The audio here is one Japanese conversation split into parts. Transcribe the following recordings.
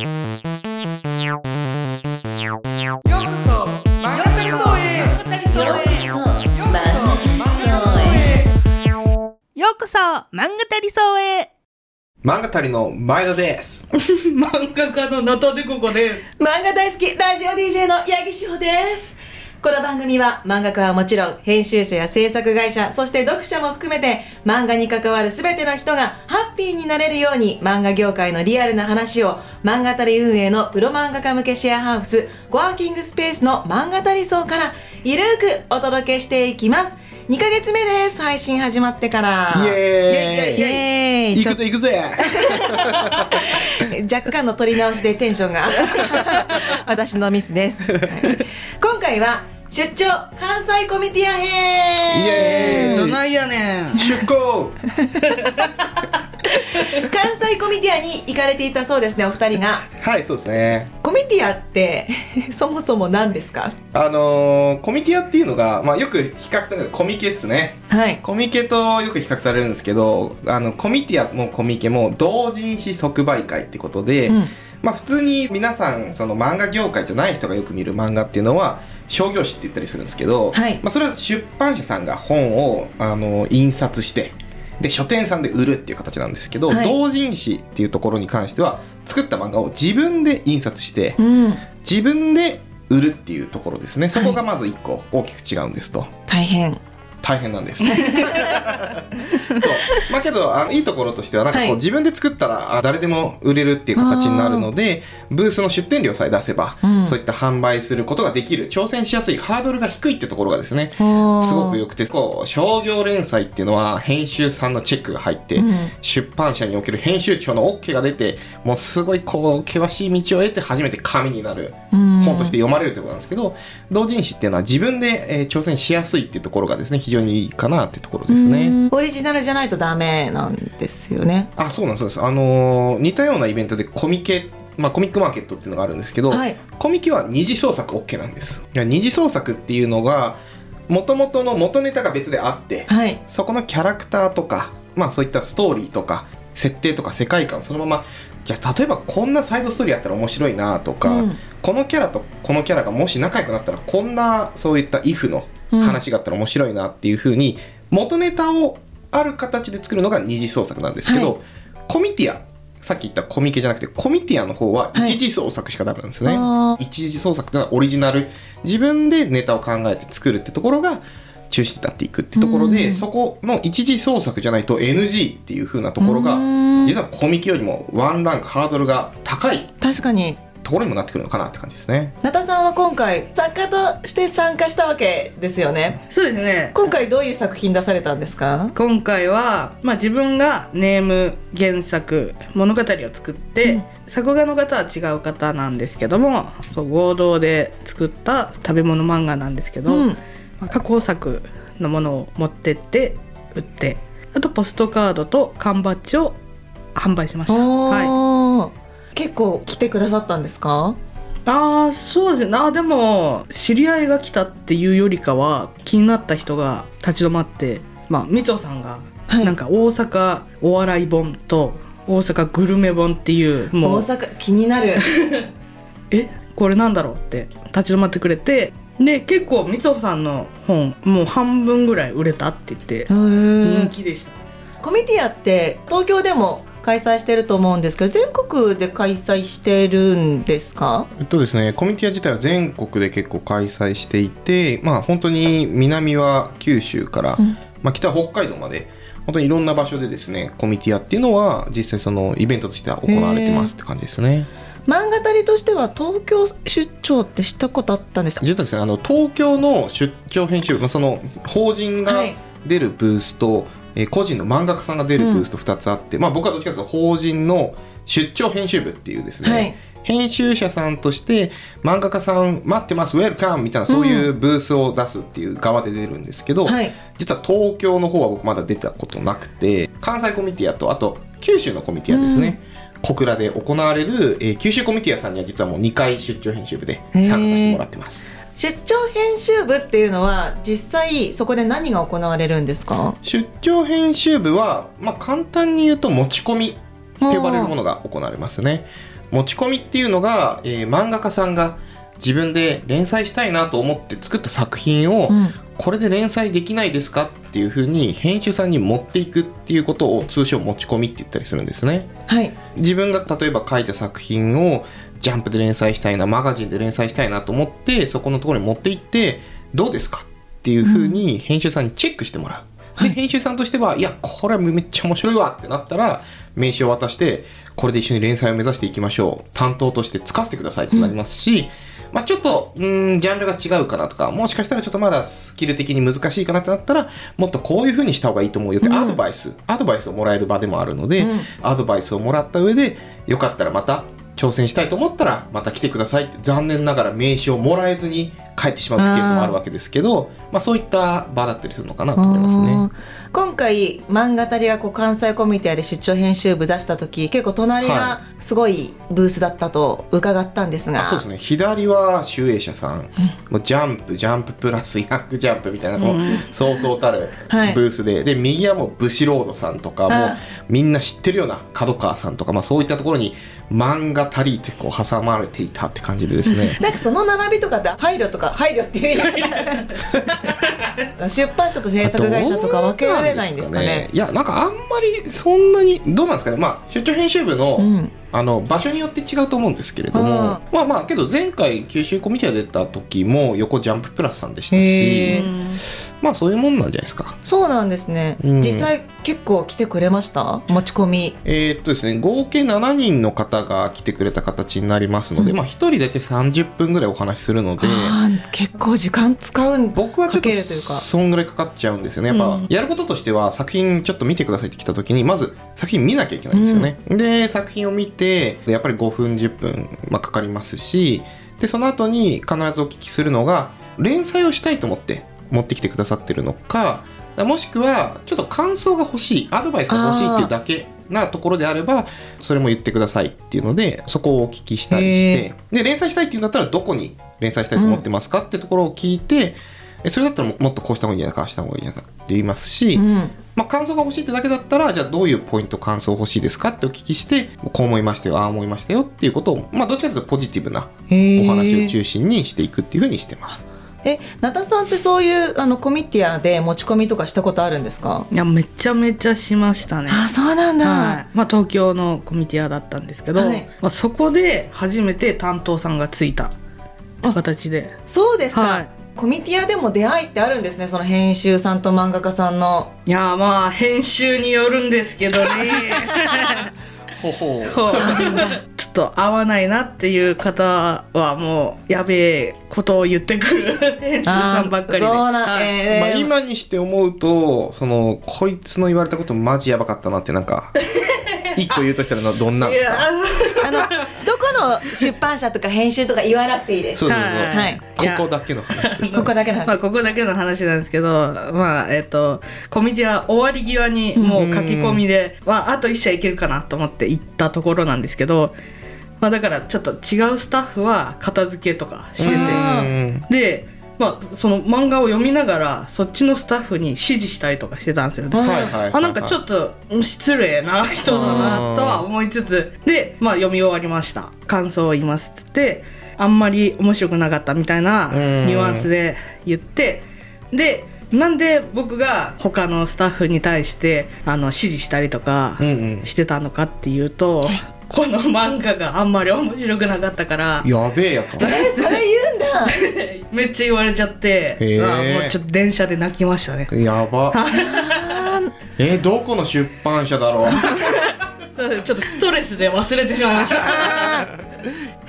ようこそ漫画タリソへ。ようこそうこそ漫画タリソへ。漫画たりの前田です。漫画家のナタデココです。漫画大好きラジオ DJ の八木志保ですこの番組は漫画家はもちろん編集者や制作会社そして読者も含めて漫画に関わる全ての人がハッピーになれるように漫画業界のリアルな話を漫画たり運営のプロ漫画家向けシェアハウスコワーキングスペースの漫画たり層からゆるーくお届けしていきます。2ヶ月目です。配信始まってから。イエーイ。イエーイ。行くぜ行くぜ若干の取り直しでテンションが。私のミスです、はい。今回は出張関西コミティアイ編エーイ。どないやねん。出航。関西コミティアに行かれていたそうですねお二人が。はい、そうですね。コミティアって そもそも何ですか？あのー、コミティアっていうのが、まあよく比較されるコミケですね。はい。コミケとよく比較されるんですけど、あの、コミティアもコミケも同人誌即売会ってことで、うん。まあ普通に皆さん、その漫画業界じゃない人がよく見る漫画っていうのは、商業誌って言ったりするんですけど、はい。まあそれは出版社さんが本を、あの、印刷して、で書店さんで売るっていう形なんですけど、はい。同人誌っていうところに関しては作った漫画を自分で印刷して、うん。自分で売るっていうところですね。そこがまず一個大きく違うんですと、大変大変なんです。そう。まあけどあのいいところとしてはなんかこう、はい自分で作ったらあ誰でも売れるっていう形になるのでブースの出店料さえ出せば、うん。そういった販売することができる挑戦しやすいハードルが低いってところがですねすすごく良くてこう商業連載っていうのは編集さんのチェックが入って、うん。出版社における編集長の OK が出てもうすごいこう険しい道を得て初めて紙になる本として読まれるということなんですけど同人誌っていうのは自分で、えー挑戦しやすいっていうところがですね非常にいいかなっていうところですね。オリジナルじゃないとダメなんですよね。あそうなんですあのー似たようなイベントでコミケまあ、コミックマーケットっていうのがあるんですけど、はい。コミケは二次創作 OK なんです。二次創作っていうのが元々の元ネタが別であってはい。そこのキャラクターとか、まあそういったストーリーとか、設定とか世界観そのまま、じゃあ例えばこんなサイドストーリーやったら面白いなとか、うん。このキャラとこのキャラがもし仲良くなったらこんなそういった if の話があったら面白いなっていう風に、元ネタをある形で作るのが二次創作なんですけど、はい。コミティア、さっき言ったコミケじゃなくてコミティアの方は一次創作しかダメなんですね。あー。一次創作っていうのはオリジナル。自分でネタを考えて作るってところが中心になっていくってところで、うん。そこの一次創作じゃないと NG っていう風なところがうん。実はコミケよりもワンランクハードルが高い。確かにところにもなってくるのかなって感じですね。ナタさんは今回作家として参加したわけですよね。そうですね。今回どういう作品出されたんですか？今回は、まあ、自分がネーム原作物語を作って、うん。作画の方は違う方なんですけどもそう合同で作った食べ物漫画なんですけど、うん。まあ、加工作のものを持ってって売ってあとポストカードと缶バッジを販売しました。はい結構来てくださったんですか？ああそうですね。あーでも知り合いが来たっていうよりかは気になった人が立ち止まってまあみつおさんがはい。なんか大阪お笑い本と大阪グルメ本っていうもう。大阪気になる。え？これなんだろうって立ち止まってくれてで結構みつおさんの本もう半分ぐらい売れたって言って人人気でした、コミティアって東京でも開催してると思うんですけど全国で開催してるんですか？えっとですね、コミティア自体は全国で結構開催していて、まあ本当に南は九州から、うん。まあ北は北海道まで、本当にいろんな場所でですね、コミティアっていうのは実際そのイベントとしては行われてますって感じですね。漫画たりとしては東京出張ってしたことあったんですか？実はですね、あの東京の出張編集部、まあその法人がはい。出るブースと、えー個人の漫画家さんが出るブースと2つあって、まあ僕はどっちかというと法人の出張編集部っていうですね、はい。編集者さんとして漫画家さん待ってますウェルカムみたいなそういうブースを出すっていう側で出るんですけど、はい。実は東京の方は僕まだ出たことなくて関西コミティアとあと九州のコミティアですね、小倉で行われる、えー九州コミティアさんには実はもう2回出張編集部で参加させてもらってます出張編集部っていうのは実際そこで何が行われるんですか？出張編集部は、まあ、簡単に言うと持ち込みって呼ばれるものが行われますね。持ち込みっていうのが、えー漫画家さんが自分で連載したいなと思って作った作品を、うんこれで連載できないですかっていうふうに編集さんに持っていくっていうことを通称持ち込みって言ったりするんですね。はい自分が例えば書いた作品をジャンプで連載したいなマガジンで連載したいなと思ってそこのところに持って行ってどうですかっていうふうに編集さんにチェックしてもらう。で編集さんとしてはいやこれはめっちゃ面白いわってなったら名刺を渡してこれで一緒に連載を目指していきましょう担当としてつかせてくださいってなりますし、まあ、ちょっとうーんジャンルが違うかなとかもしかしたらちょっとまだスキル的に難しいかなってなったらもっとこういうふうにした方がいいと思うよってアドバイス、アドバイスをもらえる場でもあるので、うん。アドバイスをもらった上でよかったらまた挑戦したいと思ったらまた来てくださいって残念ながら名刺をもらえずに帰ってしまうってケースもあるわけですけどまあ、そういった場だったりするのかなと思いますね。今回漫画たりがこう関西コミュニティで出張編集部出した時結構隣はがすごいブースだったと伺ったんですが、あそうですね。左は集英社さん、もうジャンプジャンププラスヤングジャンプみたいなこう、そうそうたるはい。ブースで、で右はもうブシロードさんとかもうあみんな知ってるような角川さんとか、まあ、そういったところに漫画足りってこう挟まれていたって感じでですね。なんかその並びとかって配慮とか配慮っていう。言い方出版社と制作会社とか分けられないんですかね。いやなんかあんまりそんなにどうなんですかね。まあ出張編集部の,、うんあの場所によって違うと思うんですけれども、うん。まあまあけど前回九州コミティが出た時も横ジャンププラスさんでしたへしー。まあそういうもんなんじゃないですか。そうなんですね、うん。実際結構来てくれました？持ち込み。えーっとですね合計7人の方が来てくれた形になりますので、うん。まあ1人大体30分ぐらいお話しするので結構時間使うん僕はちょっとかけるというか。そんぐらいかかっちゃうんですよね。やっぱ、うん。やることとしては作品ちょっと見てくださいって来た時にまず作品見なきゃいけないんですよね、で作品を見てやっぱり5分10分、まあ、かかりますしでその後に必ずお聞きするのが連載をしたいと思って持ってきてくださってるのかもしくはちょっと感想が欲しいアドバイスが欲しいっていうだけなところであればそれも言ってくださいっていうのでそこをお聞きしたりしてで連載したいっていうんだったらどこに連載したいと思ってますかってところを聞いて、えそれだったらももっとこうした方がいいんじゃないかした方がいいんじゃないかって言いますし、うん。まあ、感想が欲しいってだけだったらじゃあどういうポイント感想欲しいですかってお聞きしてこう思いましたよああ思いましたよっていうことを、まあ、どっちかというとポジティブなお話を中心にしていくっていうふうにしてます。えなたさんってそういうあのコミティアで持ち込みとかしたことあるんですか？いやめちゃめちゃしましたね。あそうなんだ、はい。まあ、東京のコミティアだったんですけど、はい。まあ、そこで初めて担当さんがついた形で。そうですか、はいコミティアでも出会いってあるんですねその編集さんと漫画家さんの。いやまあ編集によるんですけどね。ほほこう。ちょっと合わないなっていう方はもうやべえことを言ってくる 編集さんばっかりで。えーまあ、今にして思うとそのこいつの言われたことマジやばかったなってなんか 一個言うとしたらどんなんですか？あのどこの出版社とか編集とか言わなくていいです。そうそうそう、はい。ここだけの話として。ここだけの話、まあ、ここだけの話なんですけど、まあ、えっ、と、コミティア終わり際にもう書き込みで、まあ、あと一社いけるかなと思って行ったところなんですけど、まあ、だからちょっと違うスタッフは片付けとかしてて、うん。で、まあ、その漫画を読みながら、そっちのスタッフに指示したりとかしてたんですよはいはいはいはい。あなんかちょっと失礼な人だなとは思いつつ。で、まあ、読み終わりました。感想を言いますっつってあんまり面白くなかったみたいなうんニュアンスで言ってでなんで僕が他のスタッフに対してあの指示したりとかうんうん。してたのかっていうと、この漫画があんまり面白くなかったから。やべえやと。えそれ言うんだ。めっちゃ言われちゃって。へー。あもうちょっと電車で泣きましたね。やば。あー。えどこの出版社だろう。そうちょっとストレスで忘れてしまいました。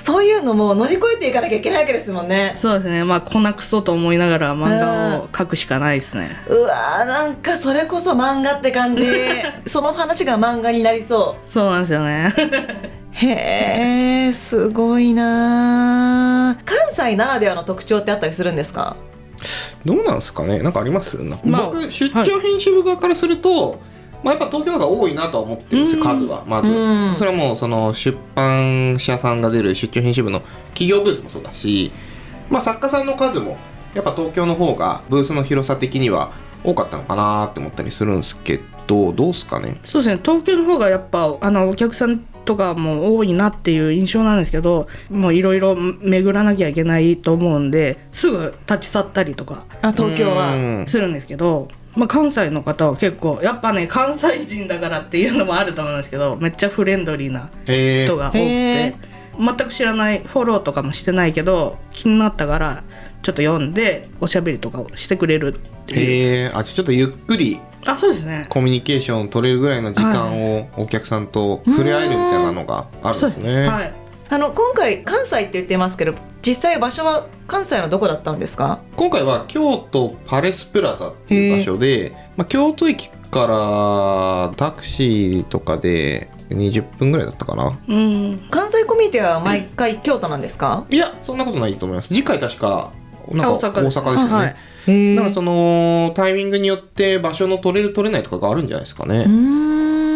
そういうのも乗り越えていかなきゃいけないわけですもんね。そうですね。まあこなくそと思いながら漫画を描くしかないですね。うわーなんかそれこそ漫画って感じ。その話が漫画になりそそうなんですよね。うへえすごいなー。関西ならではの特徴ってあったりするんですか？どうなんですかね。なんかあります、まあ僕出張編集部側からすると、まあ、やっぱ東京の方が多いなとは思ってるんですようん。数はまず、うん。それはもうその出版社さんが出る出張編集部の企業ブースもそうだし、まあ、作家さんの数もやっぱ東京の方がブースの広さ的には多かったのかなって思ったりするんですけどどうですかね？そうですね。東京の方がやっぱあのお客さんとかも多いなっていう印象なんですけどもういろいろ巡らなきゃいけないと思うんですぐ立ち去ったりとかあ東京は。うん。するんですけど、まあ、関西の方は結構やっぱね関西人だからっていうのもあると思うんですけどめっちゃフレンドリーな人が多くへて全く知らないフォローとかもしてないけど気になったからちょっと読んでおしゃべりとかをしてくれるっていう。あちょっとゆっくりあそうですね。コミュニケーション取れるぐらいの時間をお客さんと触れ合えるみたいなのがあるんですね。はいあの今回関西って言ってますけど実際場所は関西のどこだったんですか？今回は京都パレスプラザっていう場所で、まあ、京都駅からタクシーとかで20分ぐらいだったかな。うん。関西コミュニティは毎回京都なんですか、いやそんなことないと思います。次回確かなんかあ大阪ですよね、はいへえだからそのタイミングによって場所の取れる取れないとかがあるんじゃないですかね、うーん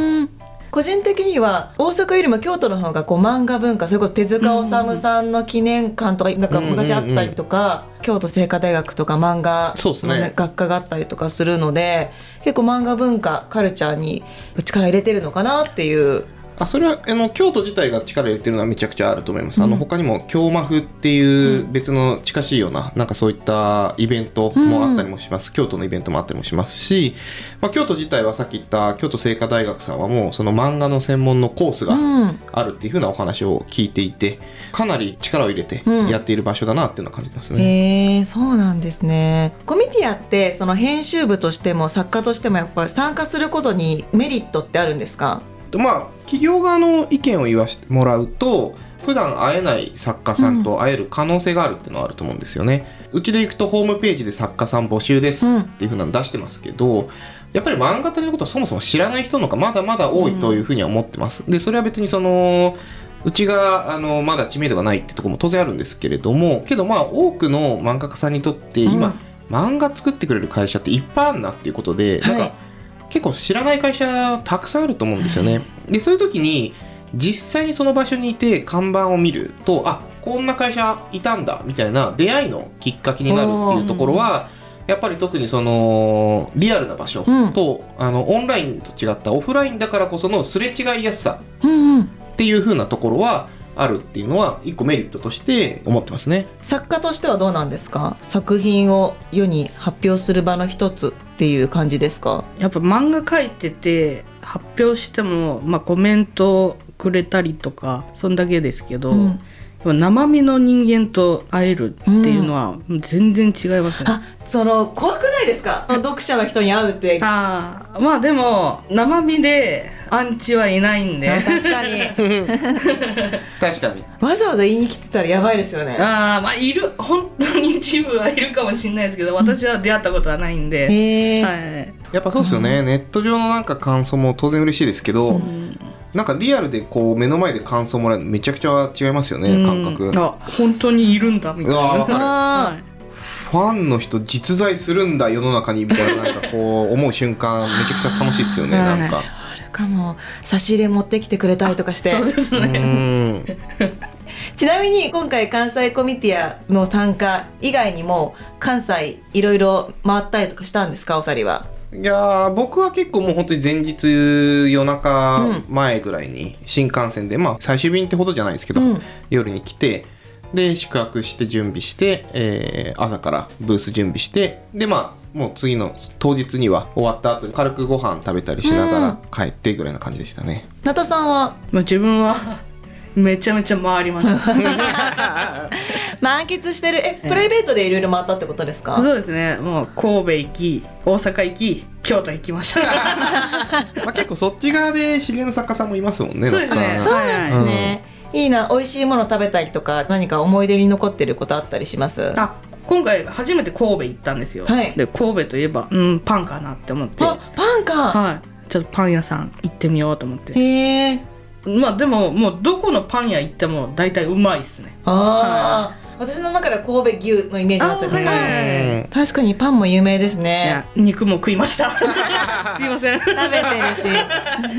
個人的には大阪よりも京都の方がこう漫画文化それこそ手塚治虫さんの記念館とかなんか昔あったりとか、京都精華大学とか漫画そうですねの、ね、学科があったりとかするので結構漫画文化カルチャーに力入れてるのかなっていうあそれはあの京都自体が力入れてるのはめちゃくちゃあると思います、あの他にも京マフっていう別の近しいようななんかそういったイベントもあったりもします、京都のイベントもあったりもしますし、まあ、京都自体はさっき言った京都精華大学さんはもうその漫画の専門のコースがうん。あるっていうふうなお話を聞いていてかなり力を入れてうん。やっている場所だなっていうのは感じてますね。へえそうなんですね。コミティアってその編集部としても作家としてもやっぱり参加することにメリットってあるんですか？とまあ企業側の意見を言わせてもらうと普段会えない作家さんと会える可能性があるっていうのはあると思うんですよね。うちで行くとホームページで作家さん募集ですうんっていうふうなの出してますけど、やっぱり漫画家のことをそもそも知らない人の方がまだまだ多いというふうには思ってます。でそれは別にそのうちがあのまだ知名度がないってところも当然あるんですけれどもけどまあ多くの漫画家さんにとって今、漫画作ってくれる会社っていっぱいあるなっていうことで、なんはいか結構知らない会社たくさんあると思うんですよね。でそういう時に実際にその場所にいて看板を見るとあこんな会社いたんだみたいな出会いのきっかけになるっていうところはやっぱり特にそのリアルな場所うん。と、あのオンラインと違ったオフラインだからこそのすれ違いやすさっていう風なところはあるっていうのは一個メリットとして思ってますね。作家としてはどうなんですか？作品を世に発表する場の一つっていう感じですか？やっぱ漫画描いてて発表しても、まあ、コメントくれたりとかそんだけですけど、うん。生身の人間と会えるっていうのは全然違いますね。あその怖くないですか？読者の人に会うって。あーまあでも生身でアンチはいないんで。確かに。確かに。わざわざ言いに来てたらやばいですよね。あーまあいる本当に一部はいるかもしれないですけど私は出会ったことはないんで、へえ、はい、やっぱそうですよね、ネット上のなんか感想も当然嬉しいですけど、なんかリアルでこう目の前で感想もらえるのめちゃくちゃ違いますよね、感覚。うんあ本当にいるんだみたいうな。あはい。ファンの人実在するんだ世の中にみたいななんかこう思う瞬間めちゃくちゃ楽しいですよね、はい。なんか。かも差し入れ持ってきてくれたりとかして。そうですうね、ん。ちなみに今回関西コミティアの参加以外にも関西いろいろ回ったりとかしたんですかお二人は？いやー僕は結構もう本当に前日夜中前ぐらいに新幹線で、まあ最終便ってほどじゃないですけど、うん。夜に来てで宿泊して準備して、えー朝からブース準備してでまあもう次の当日には終わった後に軽くご飯食べたりしながら帰ってぐらいな感じでしたね。なたさんはまあ、自分はめちゃめちゃ回りました。満喫してる。えプライベートでいろいろ回ったってことですか？そうですね。もう神戸行き大阪行き京都行きました。まあ結構そっち側で知り合いの作家さんもいますもんね。そうですね。そうなんですね、いいな。美味しいもの食べたりとか何か思い出に残ってることあったりします？ああ今回初めて神戸行ったんですよ、はい。で神戸といえばうんパンかなって思って。パンか。はい。ちょっとパン屋さん行ってみようと思って。へえ。まあでももうどこのパン屋行っても大体うまいっすね。ああ、私の中では神戸牛のイメージだったけど、あはい。確かにパンも有名ですいねや肉も食いました。すいません。食べてるし。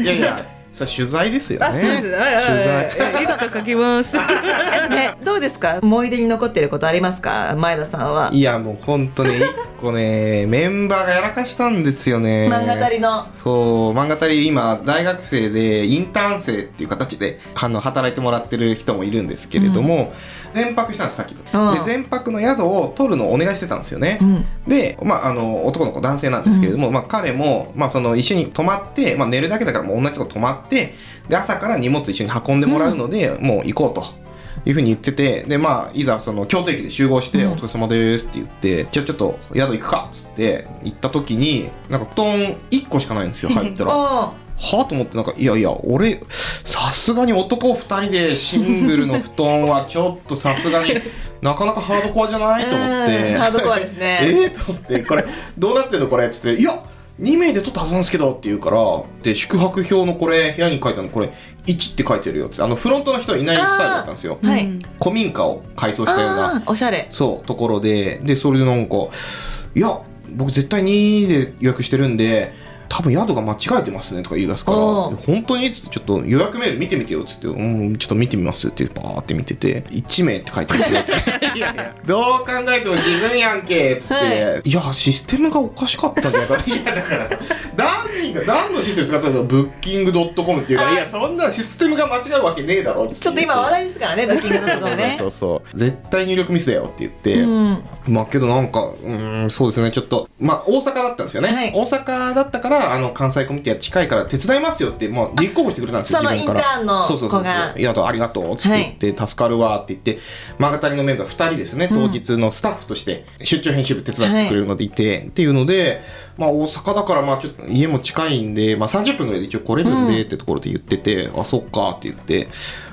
いやいやそれは取材ですよあ、ね取材はい。いつか書きます。ね、どうですか？思い出に残ってることありますか？前田さんは。いやもう本当ね一個ね メンバーがやらかしたんですよね。漫画足りの。そう漫画足り今大学生でインターン生っていう形であの働いてもらってる人もいるんですけれども、全泊したんですさっきと。で全泊の宿を取るのをお願いしてたんですよね、うん。で、まあ、あの男の子男性なんですけれども、まあ、彼も、まあ、その一緒に泊まって、まあ、寝るだけだからもう同じとこ泊まってで朝から荷物一緒に運んでもらうので、もう行こうと。いうふうに言っててでまあいざその京都駅で集合して「うんお疲れ様です」って言って「じゃあちょっと宿行くか」っつって行った時になんか布団1個しかないんですよ入ったら。はおあと思ってなんかいやいや俺さすがに男2人でシングルの布団はちょっとさすがに なかなかハードコアじゃないと思って。うんハードコアですね。ええと思ってこれどうなってんのこれっつって「いや2名で撮ったはずなんですけど」って言うからで宿泊表のこれ部屋に書いてあるのこれ1って書いてるよってあのフロントの人いないスタイルだったんですよ。はい、うん古民家を改装したようなおしゃれ。そうところででそれでなんか「いや僕絶対2で予約してるんで多分宿が間違えてますね」とか言い出すからお「本当に?」っつって「ちょっと予約メール見てみてよ」っつって「うんちょっと見てみます」ってバーって見てて「1名」って書いてますよっつって。いやいや。どう考えても自分やんけっつって、はい。い、やシステムがおかしかったんじゃないかいやだからさ何 人が何のシステム使ったのかブッキングドットコムっていうから「いやそんなシステムが間違うわけねえだろ」ちょっと今話題ですからねブッキングのところね。そうそう絶対入力ミスだよって言って、うん。まあけどなんかうーんそうですね。ちょっとまあ大阪だったんですよね、はい。大阪だったからあの関西コミュニティは近いから手伝いますよって、まあ、立候補してくれたんですよその自分から。インターンのそうそうそう子がいやありがとうっつって言って、助かるわって言って漫画谷のメンバー2人ですね当日のスタッフとして出張編集部手伝ってくれるのでいて、っていうのでまあ大阪だからまあちょっと家も近いんで、まあ、30分ぐらいで一応来れるんでってところで言ってて、あそっかって言って。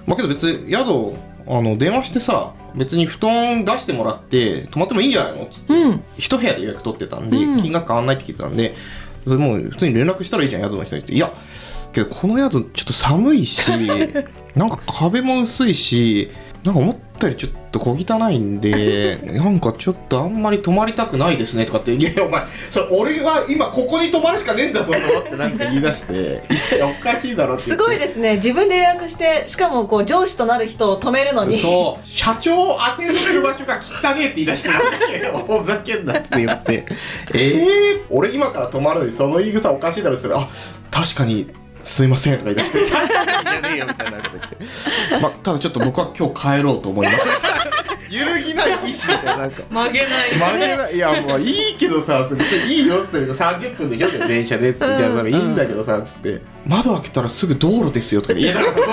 まあけど別に宿あの電話してさ別に布団出してもらって泊まってもいいんじゃないのっつって、うん。一部屋で予約取ってたんで、うん。金額変わんないって聞いてたんでもう普通に連絡したらいいじゃん宿の人にっていやけどこの宿ちょっと寒いし なんか壁も薄いしなんか思ったよりちょっと小汚いんで なんかちょっとあんまり泊まりたくないですねとかって「いやお前それ俺は今ここに泊まるしかねえんだぞ」と思ってなんか言い出して「いやおかしいだろ」って。すごいですね。自分で予約してしかもこう上司となる人を止めるのに。そう。社長を当てる場所が汚ねえって言い出してなんだけど ふざけんなって言って。ええー、俺今から泊まるのにその言い草おかしいだろって言ったらあ確かにすいませんとか言い出して。確かにじゃねえよみたいなこと言ってまあただちょっと僕は今日帰ろうと思います。揺るぎない意思みたいななんか。曲げない。曲げない。いやもういいけどさ別にいいよっつって30分でしょ？電車でっつってじゃあいいんだけどさっつって。窓開けたらすぐ道路ですよとか言いやだからそ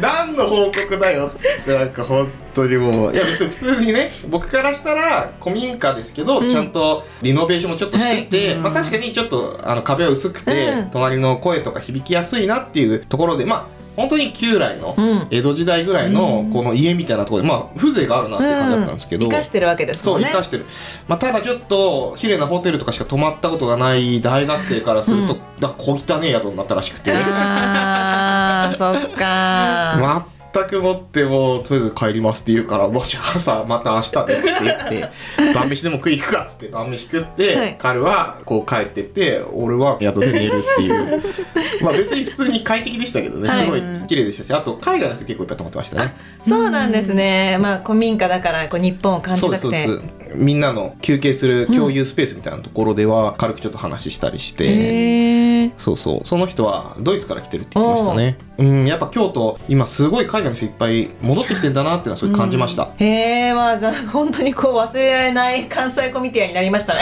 何の報告だよっつってなんか本当にもう。いや別に普通にね僕からしたら古民家ですけど、うん。ちゃんとリノベーションもちょっとしてて、はいまあ、確かにちょっとあの壁は薄くて、うん。隣の声とか響きやすいなっていうところでまあ本当に旧来のうん。江戸時代ぐらいのこの家みたいなところでまあ風情があるなっていう感じだったんですけど、生かしてるわけですねうん生かしてる、まあ、ただちょっと綺麗なホテルとかしか泊まったことがない大学生からすると、うん。だ小汚ねえ宿になったらしくて。あーそっか全くもってもうとりあえず帰りますって言うからもうじゃあ朝また明日でっつって言って 晩飯でも食い行くかっつって晩飯食って、はい。彼はこう帰ってって俺は宿で寝るっていう。まあ別に普通に快適でしたけどね、はい。すごい綺麗でしたしあと海外の人結構いっぱい泊まってましたね。そうなんですね。まあ古民家だからこう日本を感じそうたくてですそうですみんなの休憩する共有スペースみたいなところでは軽くちょっと話したりして、へえそうそう。その人はドイツから来てるって言ってましたね。うん。やっぱ京都今すごい海外の人いっぱい戻ってきてんだなっていうのはすごい感じました、へえまあじゃあ本当にこう忘れられない関西コミティアになりましたね。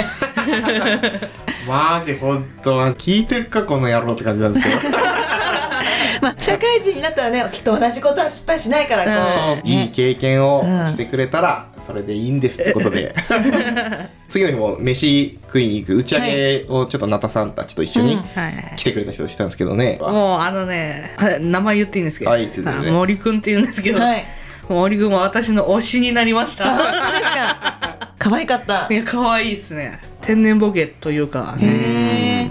マジ本当。聞いてるかこの野郎って感じなんですけどま あ社会人になったらねきっと同じことは失敗しないからこう、そう。いい経験をしてくれたらそれでいいんですってことで。次の日も飯食いに行く打ち上げをちょっとナタさんたちと一緒に。来てくれた人したんですけどね、もうあのね、はい名前言っていいんですけど、はい森くんって言うんですけど、はい森くんも私の推しになりましあ本た。当ですか？可愛かったいや可愛いですね。天然ボケというか、へ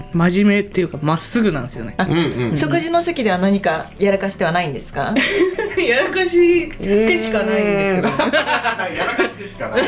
え真面目っていうかまっすぐなんですよね。食事の席では何かやらかしてはないんですか？やらかしってしかないんですけど。やらかしてしかない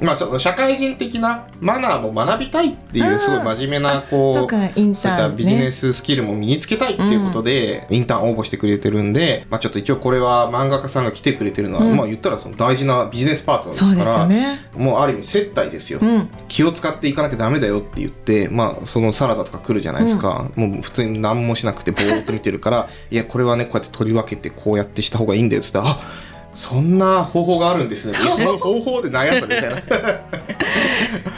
まあちょっと社会人的なマナーも学びたいっていうすごい真面目なこうそういったビジネススキルも身につけたいっていうことで、インターン応募してくれてるんで、まあ、ちょっと一応これは漫画家さんが来てくれてるのは、うん。まあ言ったらその大事なビジネスパートナーですからもうある意味接待ですよ、うん。気を使っていかなきゃダメだよって言って、まあ、そのサラダとか来るじゃないですか、もう普通に何もしなくてぼーっと見てるからいやこれはねこうやって取り分けてこうやってした方がいいんだよって言ったらあそんな方法があるんですね。その方法で何やそれみたいな。そう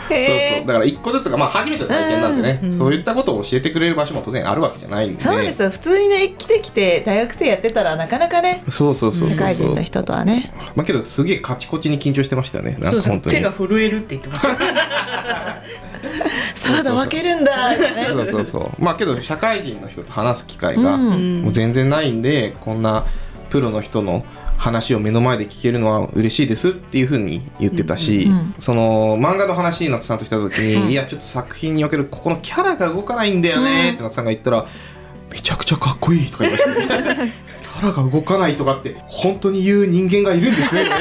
そう。だから一個ずつが、まあ、初めての体験なんでね、そういったことを教えてくれる場所も当然あるわけじゃないんで。そうです。よ普通にね来てきて大学生やってたらなかなかねそうそうそう社そうそう。会人の人とはね。まあけどすげえカチコチに緊張してましたよね。なんそう。そうか本当に。手が震えるって言ってました。サラダ分けるんだ。ねそうそうそう。まあけど社会人の人と話す機会がうん。もう全然ないんでこんなプロの人の話を目の前で聞けるのは嬉しいですっていうふうに言ってたし、うんうんその漫画の話になってさんとした時に、いやちょっと作品におけるここのキャラが動かないんだよねってなってさんが言ったら、めちゃくちゃかっこいいとか言いましたね キャラが動かないとかって本当に言う人間がいるんですね。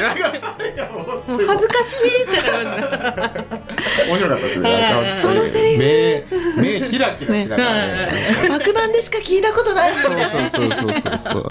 恥ずかしいってなりました。面白かったですそのセリ目目キラキラしながらね。幕版でしか聞いたことないそうそうそうそうそう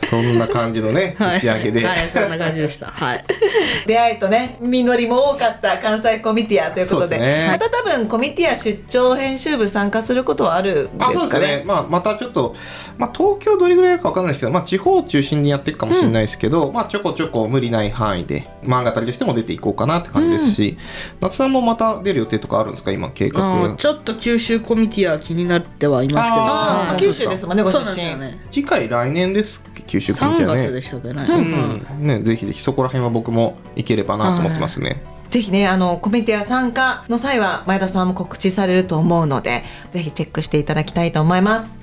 そんな感じのねはい。打ち上げで、はいそんな感じでした。はい。出会いとね実りも多かった関西コミティアということで。ですね。また多分コミティア出張編集部参加することはあるんですすかね？ね、まあ、またちょっと、まあ、東京どれぐらいか分かんないですけど、まあ、地方を中心にやっていくかもしれないですけど、まあ、ちょこちょこ無理ない範囲で漫画たりとしても出ていこうかなって感じですし、夏さんもまた出る予定とかあるんですか？今計画。ちょっと九州コミティア気になってはいますけど。九州ですもんねご出身。ね。次回来年です九州コミ3ティアね月でしたっけね、うん。ねぜひぜひそこら辺は僕も行ければなと思ってますね。ぜひねあのコミティア参加の際は前田さんも告知されると思うのでぜひチェックしていただきたいと思います。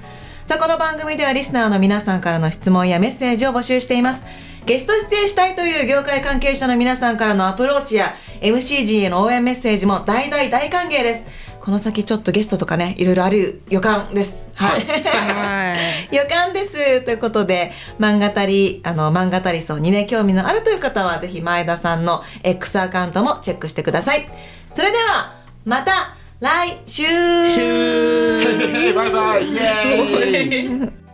さあこの番組ではリスナーの皆さんからの質問やメッセージを募集しています。ゲスト出演したいという業界関係者の皆さんからのアプローチや MC 陣への応援メッセージも大大大歓迎ですこの先ちょっとゲストとかねいろいろある予感です。はい。はい。予感ですということで漫画たりあの漫画たり層にね興味のあるという方はぜひ前田さんの X アカウントもチェックしてください。それではまた来週。バイバイ